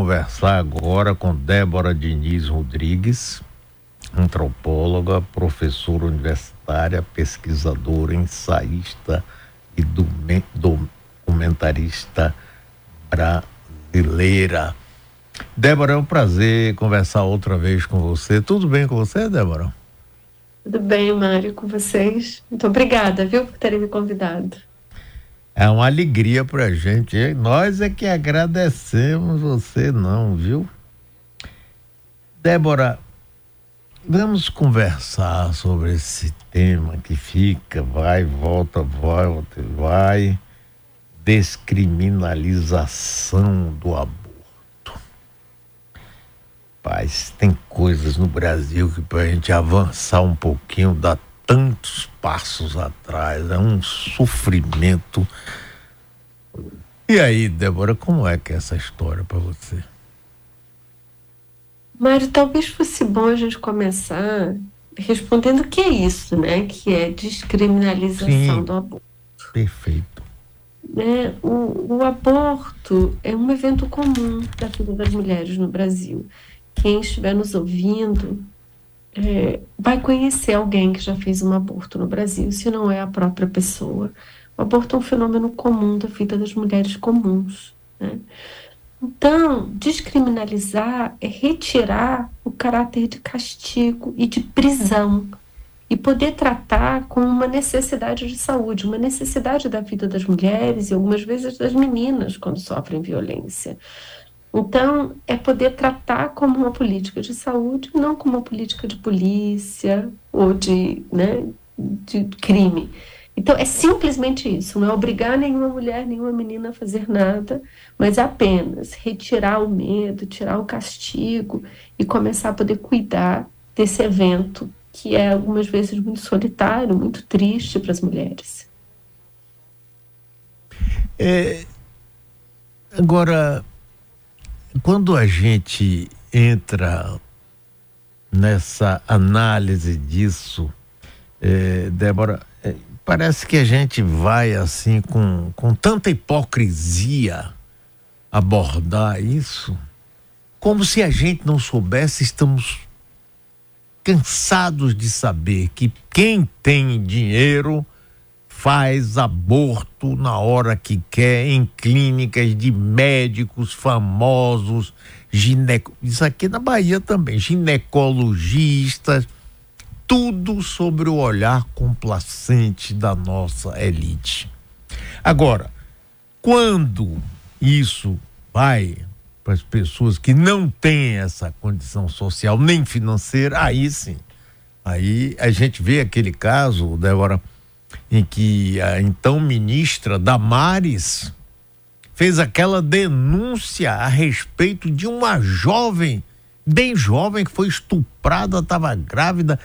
conversar agora com Débora Diniz Rodrigues, antropóloga, professora universitária, pesquisadora, ensaísta e documentarista brasileira. Débora, é um prazer conversar outra vez com você. Tudo bem com você, Débora? Tudo bem, Mário, com vocês. Muito obrigada, viu, por terem me convidado. É uma alegria para a gente. Nós é que agradecemos você, não, viu? Débora, vamos conversar sobre esse tema que fica, vai, volta, volta, vai. Descriminalização do aborto. Paz, tem coisas no Brasil que para a gente avançar um pouquinho dá tantos passos atrás, é um sofrimento. E aí, Débora, como é que é essa história para você? Mário, talvez fosse bom a gente começar respondendo o que é isso, né? Que é descriminalização Sim, do aborto. Perfeito. Né? O, o aborto é um evento comum da vida das mulheres no Brasil. Quem estiver nos ouvindo é, vai conhecer alguém que já fez um aborto no Brasil, se não é a própria pessoa. O aborto é um fenômeno comum da vida das mulheres comuns. Né? Então, descriminalizar é retirar o caráter de castigo e de prisão e poder tratar com uma necessidade de saúde, uma necessidade da vida das mulheres e algumas vezes das meninas quando sofrem violência. Então, é poder tratar como uma política de saúde, não como uma política de polícia ou de, né, de crime. Então, é simplesmente isso, não é obrigar nenhuma mulher, nenhuma menina a fazer nada, mas apenas retirar o medo, tirar o castigo e começar a poder cuidar desse evento que é algumas vezes muito solitário, muito triste para as mulheres. É, agora, quando a gente entra nessa análise disso, é, Débora, é, parece que a gente vai assim com, com tanta hipocrisia abordar isso, como se a gente não soubesse, estamos cansados de saber que quem tem dinheiro faz aborto na hora que quer em clínicas de médicos famosos, gineco... isso aqui na Bahia também, ginecologistas, tudo sobre o olhar complacente da nossa elite. Agora, quando isso vai para as pessoas que não têm essa condição social nem financeira, aí sim. Aí a gente vê aquele caso, Débora, em que a então ministra Damares fez aquela denúncia a respeito de uma jovem, bem jovem, que foi estuprada, estava grávida,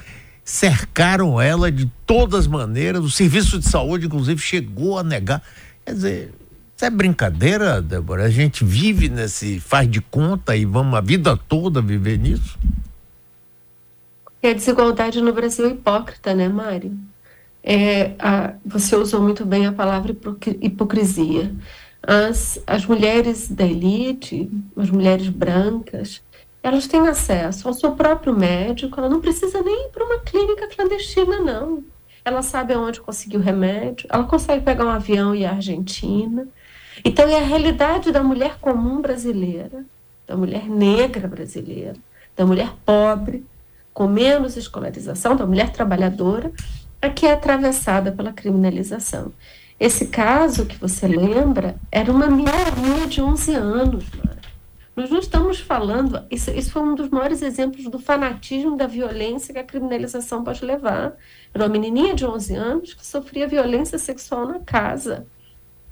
cercaram ela de todas as maneiras, o serviço de saúde, inclusive, chegou a negar. Quer dizer, isso é brincadeira, Débora? A gente vive nesse faz de conta e vamos a vida toda viver nisso? E a desigualdade no Brasil é hipócrita, né, Mário? É, a, você usou muito bem a palavra hipocrisia. As, as mulheres da elite, as mulheres brancas, elas têm acesso ao seu próprio médico, ela não precisa nem ir para uma clínica clandestina, não. Ela sabe aonde conseguir o remédio, ela consegue pegar um avião e ir à Argentina. Então, é a realidade da mulher comum brasileira, da mulher negra brasileira, da mulher pobre, com menos escolarização, da mulher trabalhadora, a que é atravessada pela criminalização. Esse caso que você lembra era uma menina de 11 anos. Nós não estamos falando. Isso, isso foi um dos maiores exemplos do fanatismo, da violência que a criminalização pode levar. Era uma menininha de 11 anos que sofria violência sexual na casa,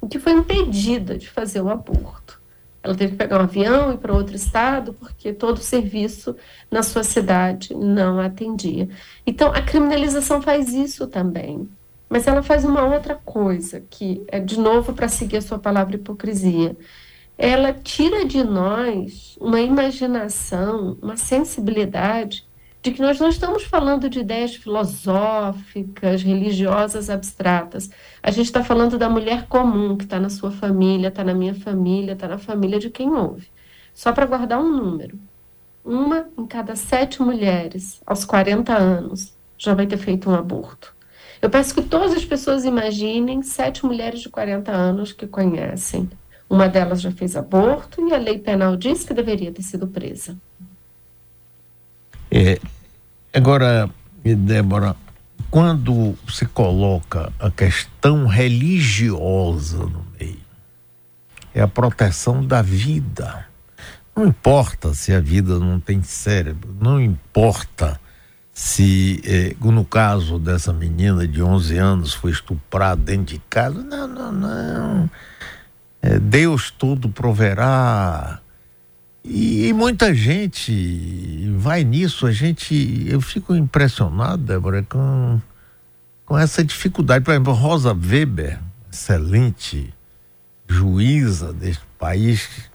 e que foi impedida de fazer o aborto. Ela teve que pegar um avião e ir para outro estado porque todo o serviço na sua cidade não atendia. Então, a criminalização faz isso também. Mas ela faz uma outra coisa, que é de novo para seguir a sua palavra hipocrisia. Ela tira de nós uma imaginação, uma sensibilidade de que nós não estamos falando de ideias filosóficas, religiosas, abstratas. A gente está falando da mulher comum que está na sua família, está na minha família, está na família de quem ouve. Só para guardar um número. Uma em cada sete mulheres aos 40 anos já vai ter feito um aborto. Eu peço que todas as pessoas imaginem sete mulheres de 40 anos que conhecem. Uma delas já fez aborto e a lei penal diz que deveria ter sido presa. É, agora, Débora, quando se coloca a questão religiosa no meio, é a proteção da vida. Não importa se a vida não tem cérebro, não importa se, eh, no caso dessa menina de 11 anos, foi estuprada dentro de casa. Não, não, não. É, Deus todo proverá. E, e, muita gente vai nisso. A gente, eu fico impressionado, Débora, com, com essa dificuldade. Por exemplo, Rosa Weber, excelente juíza deste país,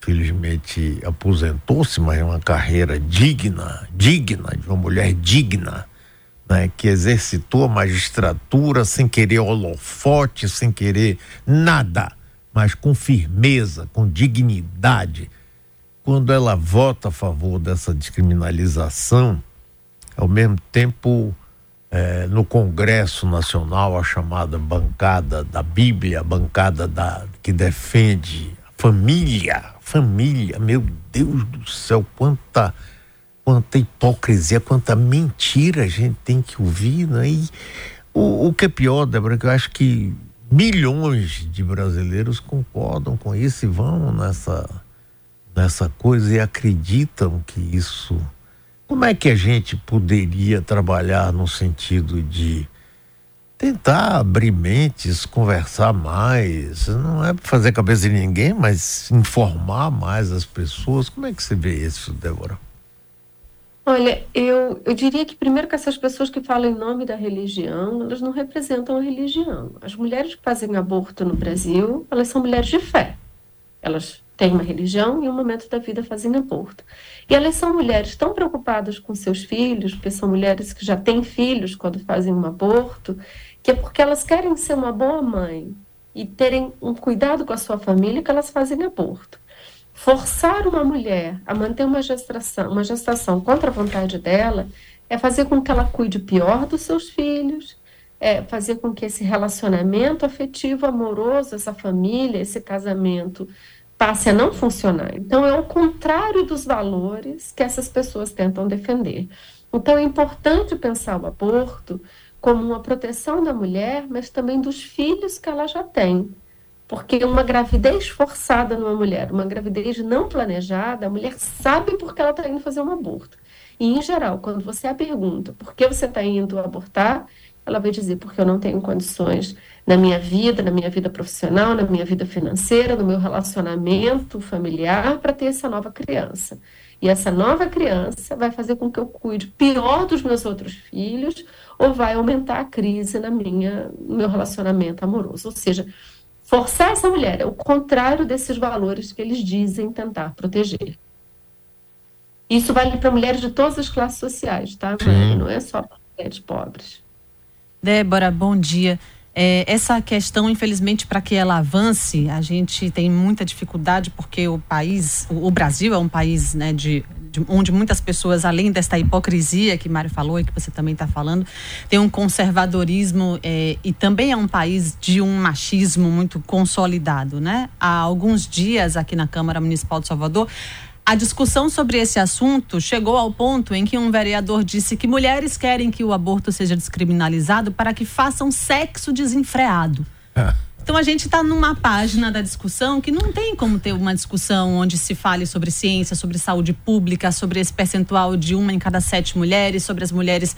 felizmente aposentou-se, mas é uma carreira digna, digna, de uma mulher digna, né, que exercitou a magistratura sem querer holofote, sem querer nada, mas com firmeza, com dignidade. Quando ela vota a favor dessa descriminalização, ao mesmo tempo, é, no Congresso Nacional, a chamada bancada da Bíblia, a bancada da, que defende a família, família, meu Deus do céu, quanta quanta hipocrisia, quanta mentira a gente tem que ouvir, né? E o, o que é pior, Débora, que eu acho que milhões de brasileiros concordam com isso e vão nessa, nessa coisa e acreditam que isso. Como é que a gente poderia trabalhar no sentido de tentar abrir mentes, conversar mais, não é fazer cabeça de ninguém, mas informar mais as pessoas. Como é que você vê isso, Débora? Olha, eu, eu diria que primeiro que essas pessoas que falam em nome da religião, elas não representam a religião. As mulheres que fazem aborto no Brasil, elas são mulheres de fé. Elas têm uma religião e um momento da vida fazem aborto. E elas são mulheres tão preocupadas com seus filhos, porque são mulheres que já têm filhos quando fazem um aborto, que é porque elas querem ser uma boa mãe e terem um cuidado com a sua família que elas fazem aborto. Forçar uma mulher a manter uma gestação, uma gestação contra a vontade dela é fazer com que ela cuide pior dos seus filhos, é fazer com que esse relacionamento afetivo, amoroso, essa família, esse casamento passe a não funcionar. Então, é o contrário dos valores que essas pessoas tentam defender. Então, é importante pensar o aborto como uma proteção da mulher, mas também dos filhos que ela já tem. Porque uma gravidez forçada numa mulher, uma gravidez não planejada, a mulher sabe porque ela está indo fazer um aborto. E, em geral, quando você a pergunta por que você está indo abortar, ela vai dizer porque eu não tenho condições na minha vida, na minha vida profissional, na minha vida financeira, no meu relacionamento familiar para ter essa nova criança. E essa nova criança vai fazer com que eu cuide pior dos meus outros filhos ou vai aumentar a crise na minha, no meu relacionamento amoroso. Ou seja, forçar essa mulher é o contrário desses valores que eles dizem tentar proteger. Isso vale para mulheres de todas as classes sociais, tá? Não é só para mulheres pobres. Débora, bom dia. É, essa questão, infelizmente, para que ela avance, a gente tem muita dificuldade porque o país, o, o Brasil é um país né, de, de, onde muitas pessoas, além desta hipocrisia que Mário falou e que você também está falando, tem um conservadorismo é, e também é um país de um machismo muito consolidado. Né? Há alguns dias aqui na Câmara Municipal de Salvador, a discussão sobre esse assunto chegou ao ponto em que um vereador disse que mulheres querem que o aborto seja descriminalizado para que façam sexo desenfreado. É. Então a gente está numa página da discussão que não tem como ter uma discussão onde se fale sobre ciência, sobre saúde pública, sobre esse percentual de uma em cada sete mulheres, sobre as mulheres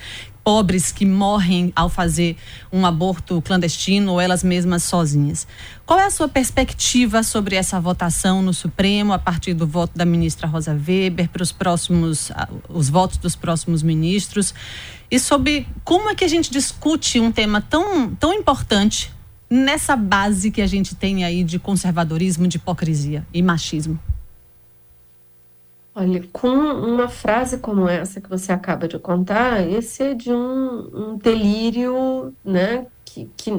pobres que morrem ao fazer um aborto clandestino ou elas mesmas sozinhas. Qual é a sua perspectiva sobre essa votação no Supremo a partir do voto da ministra Rosa Weber para os próximos, os votos dos próximos ministros e sobre como é que a gente discute um tema tão, tão importante nessa base que a gente tem aí de conservadorismo, de hipocrisia e machismo? Olha, com uma frase como essa que você acaba de contar, esse é de um, um delírio, né, que, que,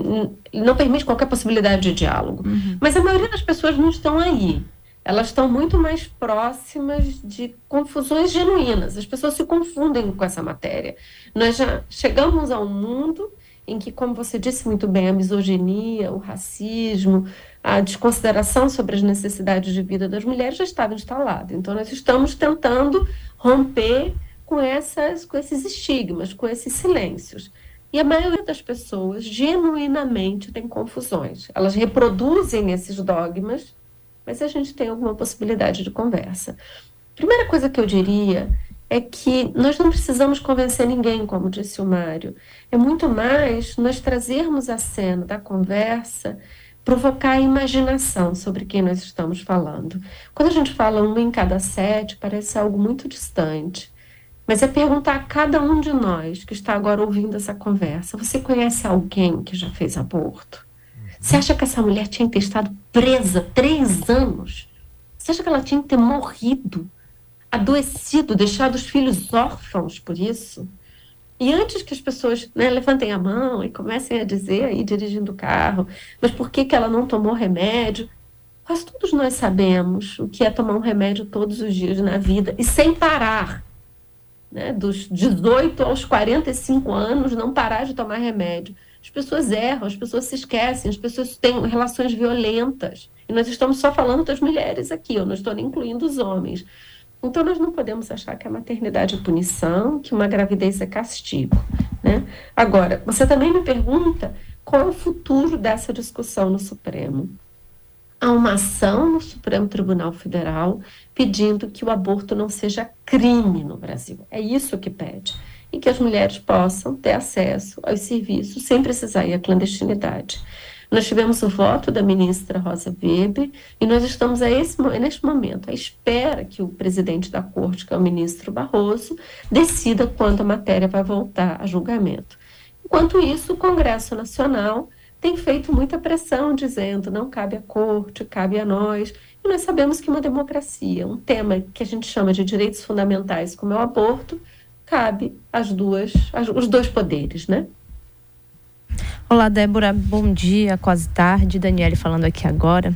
não permite qualquer possibilidade de diálogo. Uhum. Mas a maioria das pessoas não estão aí. elas estão muito mais próximas de confusões genuínas. As pessoas se confundem com essa matéria. Nós já chegamos a um mundo em que, como você disse muito bem, a misoginia, o racismo, a desconsideração sobre as necessidades de vida das mulheres já estava instalado. Então, nós estamos tentando romper com, essas, com esses estigmas, com esses silêncios. E a maioria das pessoas genuinamente tem confusões. Elas reproduzem esses dogmas mas a gente tem alguma possibilidade de conversa. Primeira coisa que eu diria é que nós não precisamos convencer ninguém, como disse o Mário. É muito mais nós trazermos a cena da conversa, provocar a imaginação sobre quem nós estamos falando. Quando a gente fala um em cada sete, parece algo muito distante. Mas é perguntar a cada um de nós que está agora ouvindo essa conversa: você conhece alguém que já fez aborto? Você acha que essa mulher tinha que ter estado presa três anos? Você acha que ela tinha que ter morrido, adoecido, deixado os filhos órfãos por isso? E antes que as pessoas né, levantem a mão e comecem a dizer aí dirigindo o carro, mas por que, que ela não tomou remédio? Quase todos nós sabemos o que é tomar um remédio todos os dias na vida e sem parar. Né, dos 18 aos 45 anos, não parar de tomar remédio. As pessoas erram, as pessoas se esquecem, as pessoas têm relações violentas. E nós estamos só falando das mulheres aqui, eu não estou nem incluindo os homens. Então, nós não podemos achar que a maternidade é punição, que uma gravidez é castigo. Né? Agora, você também me pergunta qual é o futuro dessa discussão no Supremo. Há uma ação no Supremo Tribunal Federal pedindo que o aborto não seja crime no Brasil. É isso que pede e que as mulheres possam ter acesso aos serviços sem precisar ir à clandestinidade. Nós tivemos o voto da ministra Rosa Weber e nós estamos a esse, neste momento à espera que o presidente da corte, que é o ministro Barroso, decida quando a matéria vai voltar a julgamento. Enquanto isso, o Congresso Nacional tem feito muita pressão, dizendo não cabe à corte, cabe a nós. E nós sabemos que uma democracia, um tema que a gente chama de direitos fundamentais, como é o aborto, cabe as duas, as, os dois poderes, né? Olá, Débora, bom dia, quase tarde. Daniele falando aqui agora.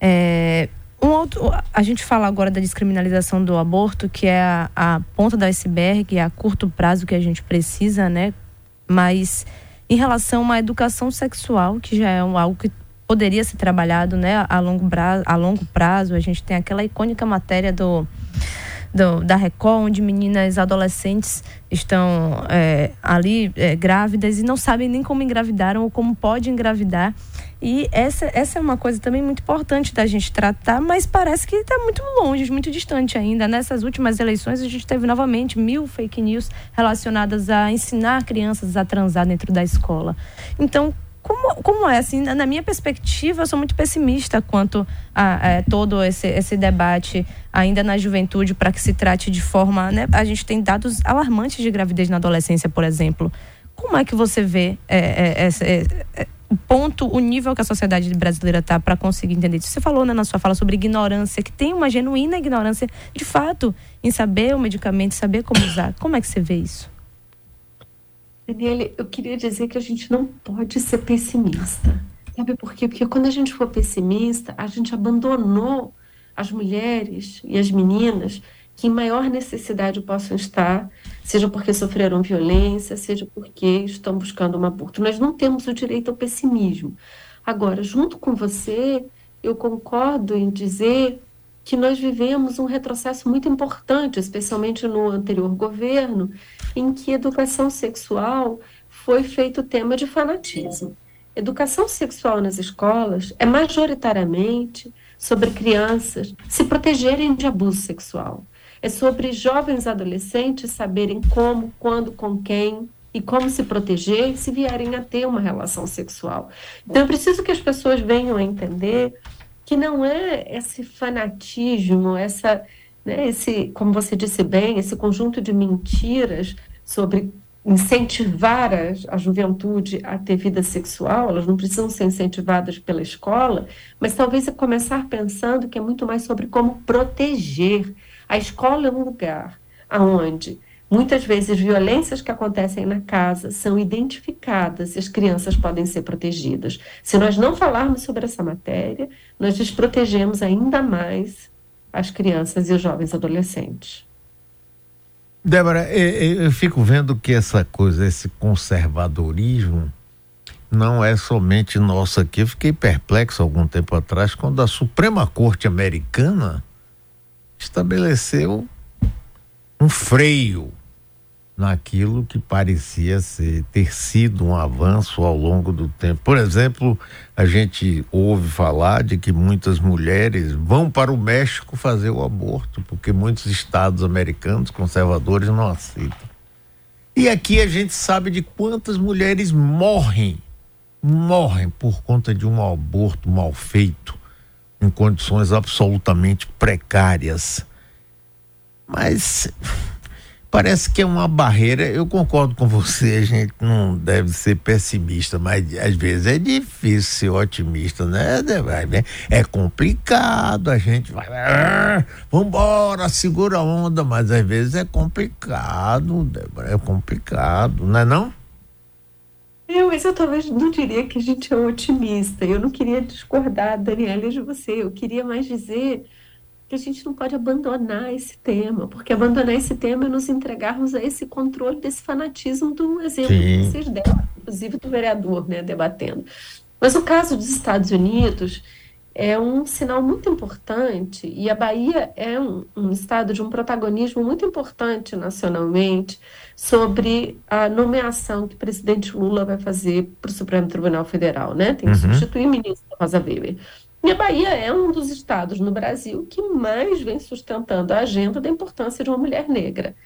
É, um outro, a gente fala agora da descriminalização do aborto, que é a, a ponta do iceberg, é a curto prazo que a gente precisa, né? Mas em relação à educação sexual, que já é algo que poderia ser trabalhado né, a, longo prazo, a longo prazo, a gente tem aquela icônica matéria do do, da Record, onde meninas adolescentes estão é, ali é, grávidas e não sabem nem como engravidaram ou como pode engravidar. E essa, essa é uma coisa também muito importante da gente tratar, mas parece que está muito longe, muito distante ainda. Nessas últimas eleições, a gente teve novamente mil fake news relacionadas a ensinar crianças a transar dentro da escola. Então, como, como é? Assim, na minha perspectiva, eu sou muito pessimista quanto a, a todo esse, esse debate ainda na juventude para que se trate de forma. Né? A gente tem dados alarmantes de gravidez na adolescência, por exemplo. Como é que você vê é, é, é, é o ponto, o nível que a sociedade brasileira está para conseguir entender isso? Você falou né, na sua fala sobre ignorância, que tem uma genuína ignorância, de fato, em saber o medicamento, saber como usar. Como é que você vê isso? Daniele, eu queria dizer que a gente não pode ser pessimista. Sabe por quê? Porque quando a gente for pessimista, a gente abandonou as mulheres e as meninas que em maior necessidade possam estar, seja porque sofreram violência, seja porque estão buscando um aborto. Nós não temos o direito ao pessimismo. Agora, junto com você, eu concordo em dizer que nós vivemos um retrocesso muito importante, especialmente no anterior governo, em que educação sexual foi feito tema de fanatismo. Educação sexual nas escolas é majoritariamente sobre crianças se protegerem de abuso sexual. É sobre jovens adolescentes saberem como, quando, com quem e como se proteger se vierem a ter uma relação sexual. Então, é preciso que as pessoas venham a entender que não é esse fanatismo, essa, né, esse, como você disse bem, esse conjunto de mentiras sobre incentivar a, a, juventude a ter vida sexual, elas não precisam ser incentivadas pela escola, mas talvez começar pensando que é muito mais sobre como proteger. A escola é um lugar onde Muitas vezes, violências que acontecem na casa são identificadas e as crianças podem ser protegidas. Se nós não falarmos sobre essa matéria, nós desprotegemos ainda mais as crianças e os jovens adolescentes. Débora, eu, fico vendo que essa coisa, esse conservadorismo, não é somente nosso aqui. Eu fiquei perplexo algum tempo atrás quando a Suprema Corte Americana estabeleceu um freio naquilo que parecia ser, ter sido um avanço ao longo do tempo. Por exemplo, a gente ouve falar de que muitas mulheres vão para o México fazer o aborto, porque muitos estados americanos conservadores não aceitam. E aqui a gente sabe de quantas mulheres morrem, morrem por conta de um aborto mal feito, em condições absolutamente precárias. Mas parece que é uma barreira. Eu concordo com você, a gente não deve ser pessimista, mas às vezes é difícil ser otimista, né? É complicado, a gente vai. Vambora, segura a onda, mas às vezes é complicado, é complicado, não é não? Eu, mas eu talvez não diria que a gente é otimista. Eu não queria discordar, Daniela, de você. Eu queria mais dizer que a gente não pode abandonar esse tema, porque abandonar esse tema é nos entregarmos a esse controle desse fanatismo do exemplo Sim. que vocês deram, inclusive do vereador, né, debatendo. Mas o caso dos Estados Unidos é um sinal muito importante e a Bahia é um, um estado de um protagonismo muito importante nacionalmente sobre a nomeação que o presidente Lula vai fazer para o Supremo Tribunal Federal, né? Tem que uhum. substituir o ministro Rosa Weber. E a Bahia é um dos estados no Brasil que mais vem sustentando a agenda da importância de uma mulher negra.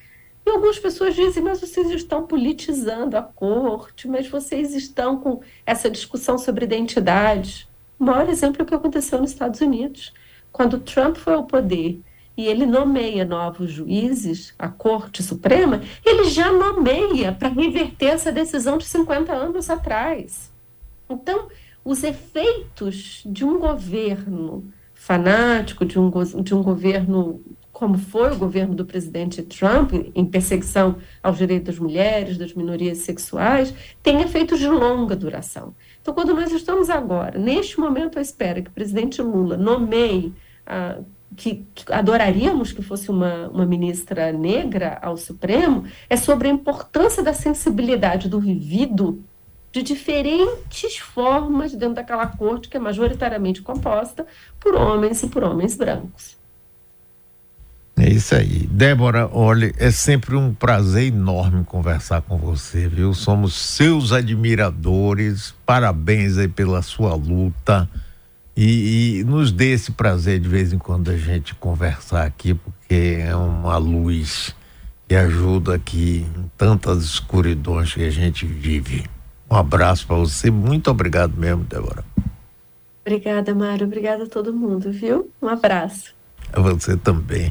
E algumas pessoas dizem, mas vocês estão politizando a corte, mas vocês estão com essa discussão sobre identidade. O maior exemplo é o que aconteceu nos Estados Unidos. Quando Trump foi ao poder e ele nomeia novos juízes, a Corte Suprema, ele já nomeia para reverter essa decisão de 50 anos atrás. Então, os efeitos de um governo fanático, de um, de um governo como foi o governo do presidente Trump, em perseguição aos direitos das mulheres, das minorias sexuais, tem efeitos de longa duração. Então, quando nós estamos agora, neste momento, à espera que o presidente Lula nomeie, ah, que, que, adoraríamos que fosse uma, uma ministra negra ao Supremo, é sobre a importância da sensibilidade do vivido de diferentes formas dentro daquela corte que é majoritariamente composta por homens e por homens brancos. É isso aí. Débora, olha, é sempre um prazer enorme conversar com você, viu? Somos seus admiradores, parabéns aí pela sua luta e, e nos dê esse prazer de vez em quando a gente conversar aqui, porque é uma luz que ajuda aqui em tantas escuridões que a gente vive. Um abraço para você. Muito obrigado mesmo, Débora. Obrigada, Mário. Obrigada a todo mundo, viu? Um abraço. A você também.